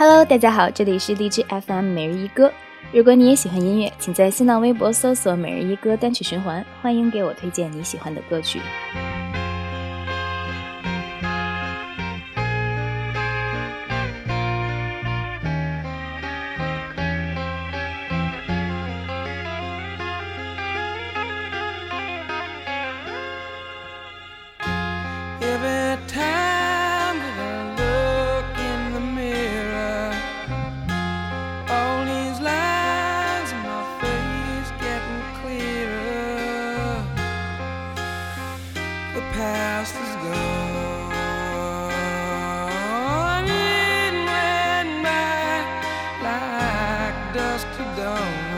Hello，大家好，这里是荔枝 FM 每日一歌。如果你也喜欢音乐，请在新浪微博搜索“每日一歌单曲循环”，欢迎给我推荐你喜欢的歌曲。Past is gone. It went by like dust to dawn.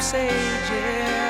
sage, yeah.